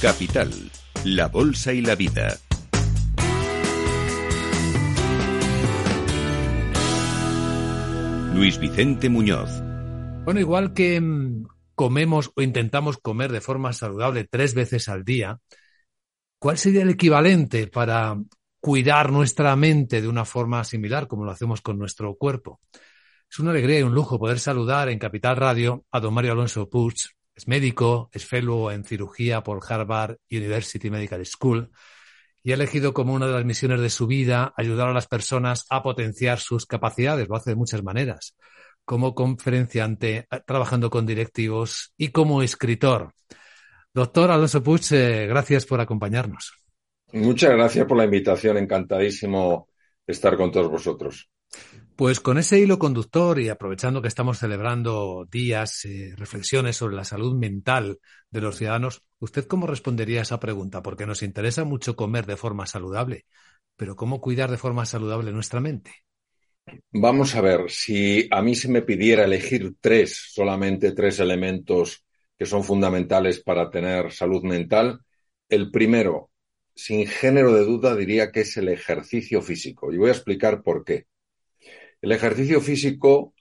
Capital, la Bolsa y la Vida. Luis Vicente Muñoz. Bueno, igual que mm, comemos o intentamos comer de forma saludable tres veces al día, ¿cuál sería el equivalente para cuidar nuestra mente de una forma similar como lo hacemos con nuestro cuerpo? Es una alegría y un lujo poder saludar en Capital Radio a don Mario Alonso Puig. Es médico, es fellow en cirugía por Harvard University Medical School y ha elegido como una de las misiones de su vida ayudar a las personas a potenciar sus capacidades. Lo hace de muchas maneras, como conferenciante, trabajando con directivos y como escritor. Doctor Alonso Puig, eh, gracias por acompañarnos. Muchas gracias por la invitación. Encantadísimo estar con todos vosotros. Pues con ese hilo conductor y aprovechando que estamos celebrando días, eh, reflexiones sobre la salud mental de los ciudadanos, ¿usted cómo respondería a esa pregunta? Porque nos interesa mucho comer de forma saludable, pero ¿cómo cuidar de forma saludable nuestra mente? Vamos a ver, si a mí se me pidiera elegir tres, solamente tres elementos que son fundamentales para tener salud mental, el primero, sin género de duda, diría que es el ejercicio físico. Y voy a explicar por qué. El ejercicio físico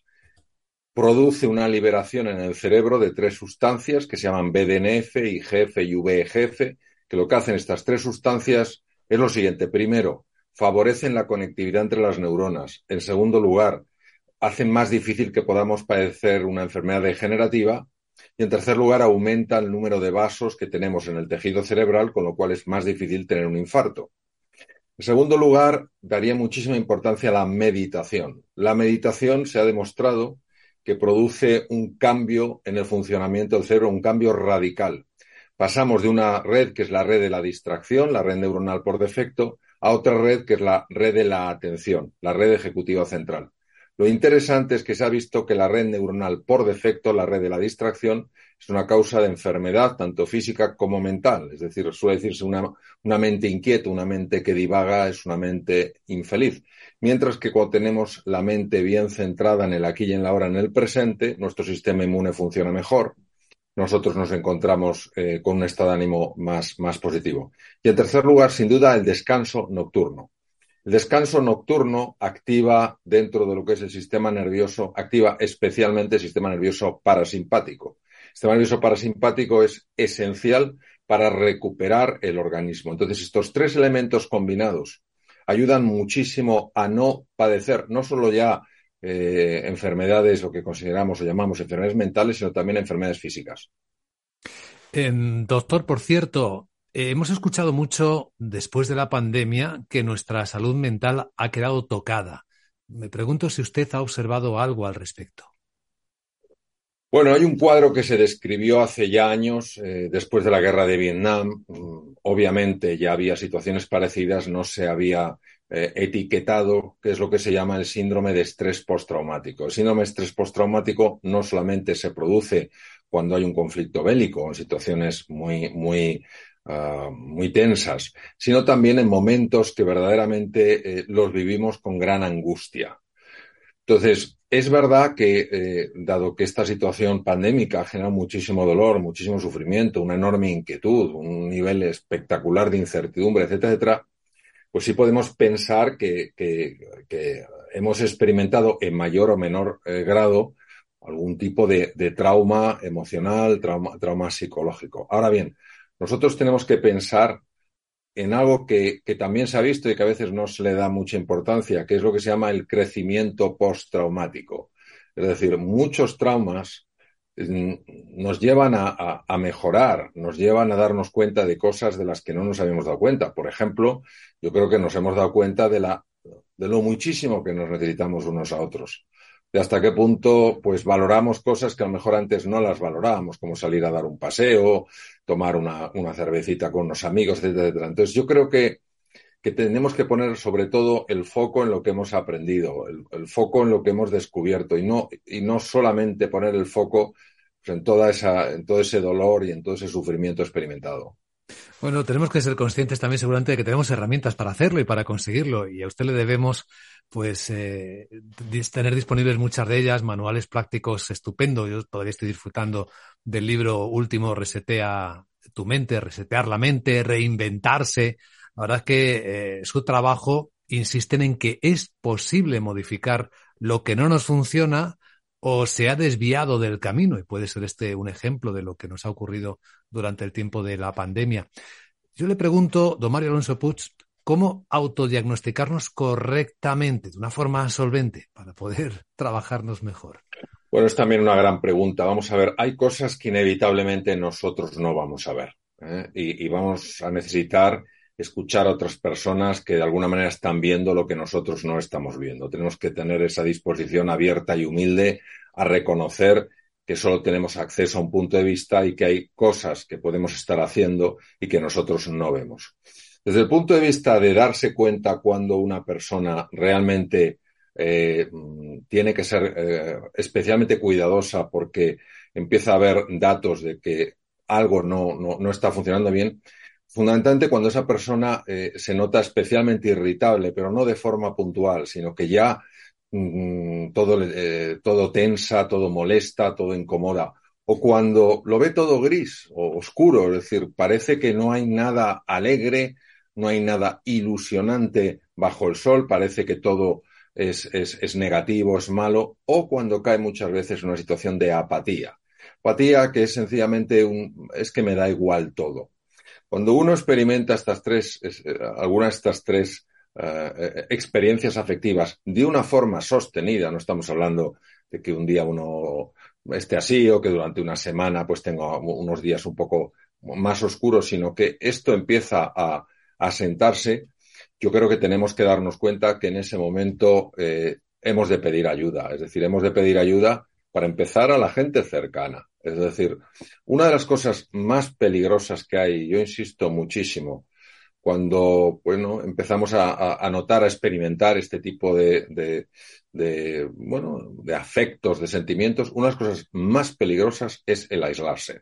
produce una liberación en el cerebro de tres sustancias que se llaman BDNF, IGF y VEGF, que lo que hacen estas tres sustancias es lo siguiente. Primero, favorecen la conectividad entre las neuronas. En segundo lugar, hacen más difícil que podamos padecer una enfermedad degenerativa. Y en tercer lugar, aumenta el número de vasos que tenemos en el tejido cerebral, con lo cual es más difícil tener un infarto. En segundo lugar, daría muchísima importancia a la meditación. La meditación se ha demostrado que produce un cambio en el funcionamiento del cerebro, un cambio radical. Pasamos de una red que es la red de la distracción, la red neuronal por defecto, a otra red que es la red de la atención, la red ejecutiva central. Lo interesante es que se ha visto que la red neuronal por defecto, la red de la distracción, es una causa de enfermedad tanto física como mental. Es decir, suele decirse una, una mente inquieta, una mente que divaga es una mente infeliz. Mientras que cuando tenemos la mente bien centrada en el aquí y en la hora, en el presente, nuestro sistema inmune funciona mejor. Nosotros nos encontramos eh, con un estado de ánimo más, más positivo. Y en tercer lugar, sin duda, el descanso nocturno. El descanso nocturno activa dentro de lo que es el sistema nervioso, activa especialmente el sistema nervioso parasimpático sistema nervioso parasimpático es esencial para recuperar el organismo. Entonces, estos tres elementos combinados ayudan muchísimo a no padecer no solo ya eh, enfermedades, lo que consideramos o llamamos enfermedades mentales, sino también enfermedades físicas. doctor, por cierto, eh, hemos escuchado mucho después de la pandemia que nuestra salud mental ha quedado tocada. Me pregunto si usted ha observado algo al respecto. Bueno, hay un cuadro que se describió hace ya años, eh, después de la guerra de Vietnam. Mm, obviamente ya había situaciones parecidas, no se había eh, etiquetado qué es lo que se llama el síndrome de estrés postraumático. El síndrome de estrés postraumático no solamente se produce cuando hay un conflicto bélico, en situaciones muy, muy, ah, muy tensas, sino también en momentos que verdaderamente eh, los vivimos con gran angustia. Entonces, es verdad que, eh, dado que esta situación pandémica ha generado muchísimo dolor, muchísimo sufrimiento, una enorme inquietud, un nivel espectacular de incertidumbre, etcétera, etcétera, pues sí podemos pensar que, hemos experimentado en mayor o menor eh, grado algún tipo de, trauma emocional, trauma psicológico. Ahora bien, nosotros tenemos que pensar en algo que, también se ha visto y que a veces no se le da mucha importancia, que es lo que se llama el crecimiento postraumático. Es decir, muchos traumas mm, nos llevan a, mejorar, nos llevan a darnos cuenta de cosas de las que no nos habíamos dado cuenta. Por ejemplo, yo creo que nos hemos dado cuenta de, lo muchísimo que nos necesitamos unos a otros de hasta qué punto pues valoramos cosas que a lo mejor antes no las valorábamos, como salir a dar un paseo, tomar una, una cervecita con unos amigos, etcétera, etcétera. Entonces yo creo que, que tenemos que poner sobre todo el foco en lo que hemos aprendido, el, foco en lo que hemos descubierto y no, y no solamente poner el foco pues, en, toda esa, en todo ese dolor y en todo ese sufrimiento experimentado. Bueno, tenemos que ser conscientes también seguramente de que tenemos herramientas para hacerlo y para conseguirlo y a usted le debemos pues eh, tener disponibles muchas de ellas, manuales prácticos estupendos. Yo todavía estoy disfrutando del libro último Resetea tu mente, resetear la mente, reinventarse. La verdad es que eh, su trabajo insisten en que es posible modificar lo que no nos funciona o se ha desviado del camino, y puede ser este un ejemplo de lo que nos ha ocurrido durante el tiempo de la pandemia. Yo le pregunto, don Mario Alonso Puig, ¿cómo autodiagnosticarnos correctamente, de una forma solvente, para poder trabajarnos mejor? Bueno, es también una gran pregunta. Vamos a ver, hay cosas que inevitablemente nosotros no vamos a ver ¿eh? y, y vamos a necesitar escuchar a otras personas que de alguna manera están viendo lo que nosotros no estamos viendo. Tenemos que tener esa disposición abierta y humilde a reconocer que solo tenemos acceso a un punto de vista y que hay cosas que podemos estar haciendo y que nosotros no vemos. Desde el punto de vista de darse cuenta cuando una persona realmente eh, tiene que ser eh, especialmente cuidadosa porque empieza a haber datos de que algo no, no, no está funcionando bien, fundamentalmente cuando esa persona eh, se nota especialmente irritable, pero no de forma puntual, sino que ya mm, todo, eh, todo tensa, todo molesta, todo incomoda. O cuando lo ve todo gris o oscuro, es decir, parece que no hay nada alegre, no hay nada ilusionante bajo el sol, parece que todo es, es, es negativo, es malo, o cuando cae muchas veces una situación de apatía. Apatía que es sencillamente un, es que me da igual todo. Cuando uno experimenta estas tres, eh, algunas de estas tres uh, experiencias afectivas de una forma sostenida, no estamos hablando de que un día uno esté así o que durante una semana pues tenga unos días un poco más oscuros, sino que esto empieza a, a sentarse, yo creo que tenemos que darnos cuenta que en ese momento eh, hemos de pedir ayuda, es decir, hemos de pedir ayuda para empezar a la gente cercana. Es decir, una de las cosas más peligrosas que hay, yo insisto muchísimo, cuando bueno, empezamos a, notar, a experimentar este tipo de, de, de, bueno, de afectos, de sentimientos, una de las cosas más peligrosas es el aislarse.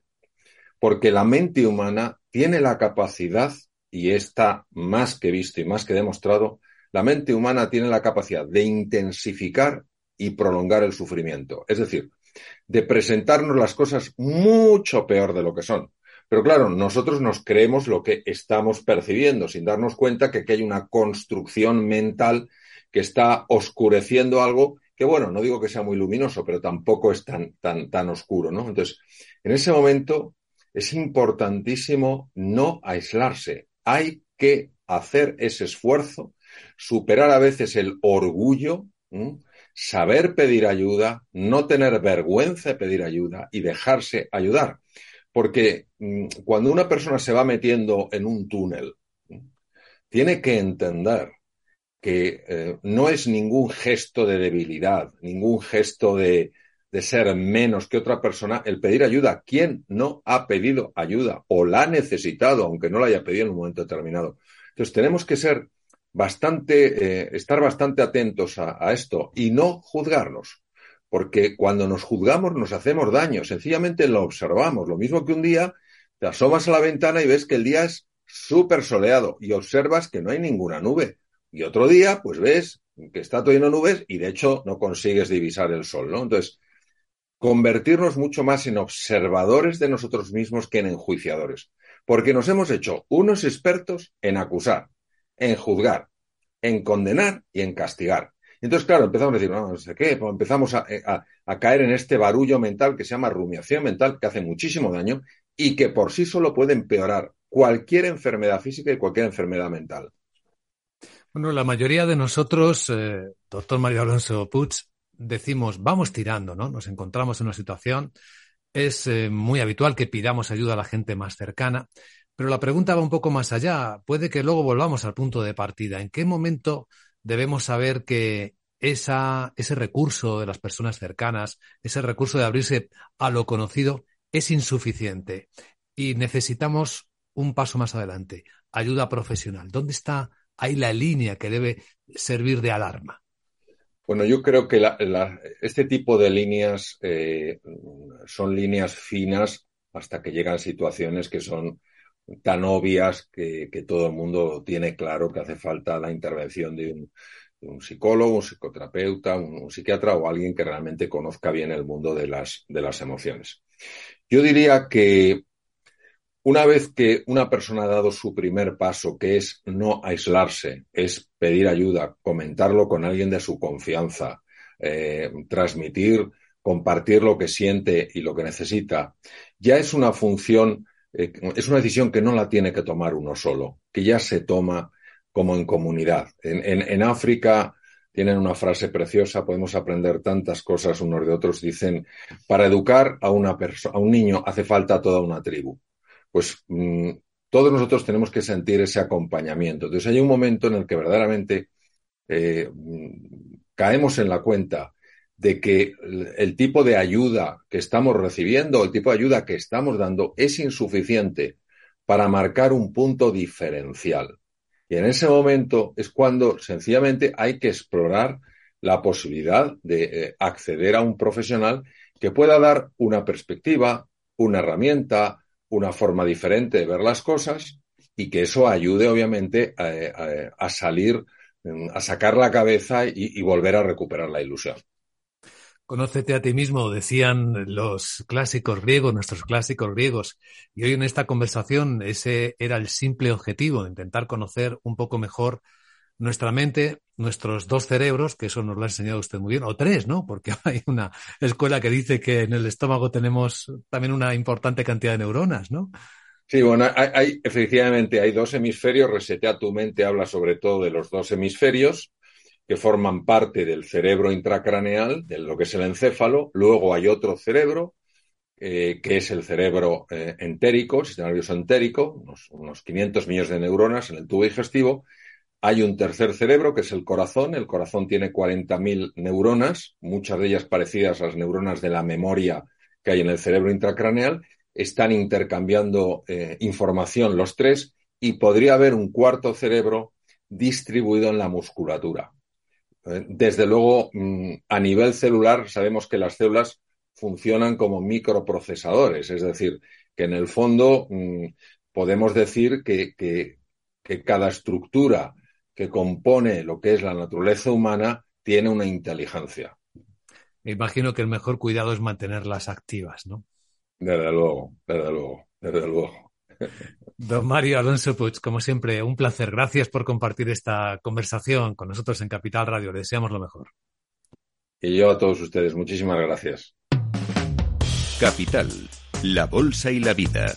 Porque la mente humana tiene la capacidad, y está más que visto y más que demostrado, la mente humana tiene la capacidad de intensificar y prolongar el sufrimiento. Es decir, de presentarnos las cosas mucho peor de lo que son. Pero claro, nosotros nos creemos lo que estamos percibiendo, sin darnos cuenta que aquí hay una construcción mental que está oscureciendo algo que, bueno, no digo que sea muy luminoso, pero tampoco es tan, tan, tan oscuro, ¿no? Entonces, en ese momento es importantísimo no aislarse. Hay que hacer ese esfuerzo, superar a veces el orgullo. Saber pedir ayuda, no tener vergüenza de pedir ayuda y dejarse ayudar. Porque mmm, cuando una persona se va metiendo en un túnel, tiene que entender que eh, no es ningún gesto de debilidad, ningún gesto de, de, ser menos que otra persona el pedir ayuda. ¿Quién no ha pedido ayuda o la ha necesitado, aunque no la haya pedido en un momento determinado? Entonces tenemos que ser bastante, eh, estar bastante atentos a, esto y no juzgarnos. Porque cuando nos juzgamos nos hacemos daño, sencillamente lo observamos. Lo mismo que un día te asomas a la ventana y ves que el día es súper soleado y observas que no hay ninguna nube. Y otro día, pues ves que está todo lleno de nubes y de hecho no consigues divisar el sol, ¿no? Entonces, convertirnos mucho más en observadores de nosotros mismos que en enjuiciadores. Porque nos hemos hecho unos expertos en acusar, en juzgar, en condenar y en castigar. Entonces, claro, empezamos a decir, no, sé qué, pues empezamos a, a, a, caer en este barullo mental que se llama rumiación mental, que hace muchísimo daño y que por sí solo puede empeorar cualquier enfermedad física y cualquier enfermedad mental. Bueno, la mayoría de nosotros, eh, doctor Mario Alonso Puig, decimos, vamos tirando, ¿no? Nos encontramos en una situación, es eh, muy habitual que pidamos ayuda a la gente más cercana, pero la pregunta va un poco más allá. Puede que luego volvamos al punto de partida. ¿En qué momento debemos saber que ese recurso de las personas cercanas, ese recurso de abrirse a lo conocido, es insuficiente y necesitamos un paso más adelante, ayuda profesional? ¿Dónde está ahí la línea que debe servir de alarma? Bueno, yo creo que este tipo de líneas eh, son líneas finas hasta que llegan situaciones que son tan obvias que, todo el mundo tiene claro que hace falta la intervención de un, psicólogo, un psicoterapeuta, un, un, psiquiatra o alguien que realmente conozca bien el mundo de las, de las emociones. Yo diría que Una vez que una persona ha dado su primer paso, que es no aislarse, es pedir ayuda, comentarlo con alguien de su confianza, eh, transmitir, compartir lo que siente y lo que necesita, ya es una función, eh, es una decisión que no la tiene que tomar uno solo, que ya se toma como en comunidad. En, África tienen una frase preciosa, podemos aprender tantas cosas unos de otros. Dicen, para educar a, una a un niño hace falta toda una tribu pues mm, todos nosotros tenemos que sentir ese acompañamiento. Entonces hay un momento en el que verdaderamente eh, mm, caemos en la cuenta de que el tipo de ayuda que estamos recibiendo, el tipo de ayuda que estamos dando es insuficiente para marcar un punto diferencial. Y en ese momento es cuando sencillamente hay que explorar la posibilidad de eh, acceder a un profesional que pueda dar una perspectiva, una herramienta, una forma diferente de ver las cosas y que eso ayude, obviamente, a, salir, a sacar la cabeza y, volver a recuperar la ilusión. Conócete a ti mismo, decían los clásicos griegos, nuestros clásicos griegos. Y hoy en esta conversación ese era el simple objetivo, intentar conocer un poco mejor nuestra mente, nuestros dos cerebros, que eso nos lo ha enseñado usted muy bien, o tres, ¿no? Porque hay una escuela que dice que en el estómago tenemos también una importante cantidad de neuronas, ¿no? Sí, bueno, hay, efectivamente hay dos hemisferios. Resetea tu mente habla sobre todo de los dos hemisferios que forman parte del cerebro intracraneal, de lo que es el encéfalo. Luego hay otro cerebro, eh, que es el cerebro eh, entérico, el sistema nervioso entérico, unos, unos 500 millones de neuronas en el tubo digestivo, hay un tercer cerebro, que es el corazón. El corazón tiene 40.000 neuronas, muchas de ellas parecidas a las neuronas de la memoria que hay en el cerebro intracraneal. Están intercambiando eh, información los tres y podría haber un cuarto cerebro distribuido en la musculatura. Desde luego, mm, a nivel celular, sabemos que las células funcionan como microprocesadores, es decir, que en el fondo mm, podemos decir que, que cada estructura que compone lo que es la naturaleza humana tiene una inteligencia. Me imagino que el mejor cuidado es mantenerlas activas, ¿no? Desde luego, desde luego, desde luego. Don Mario Alonso Puig, como siempre, un placer. Gracias por compartir esta conversación con nosotros en Capital Radio. Le deseamos lo mejor. Y yo a todos ustedes, muchísimas gracias. Capital, la Bolsa y la Vida.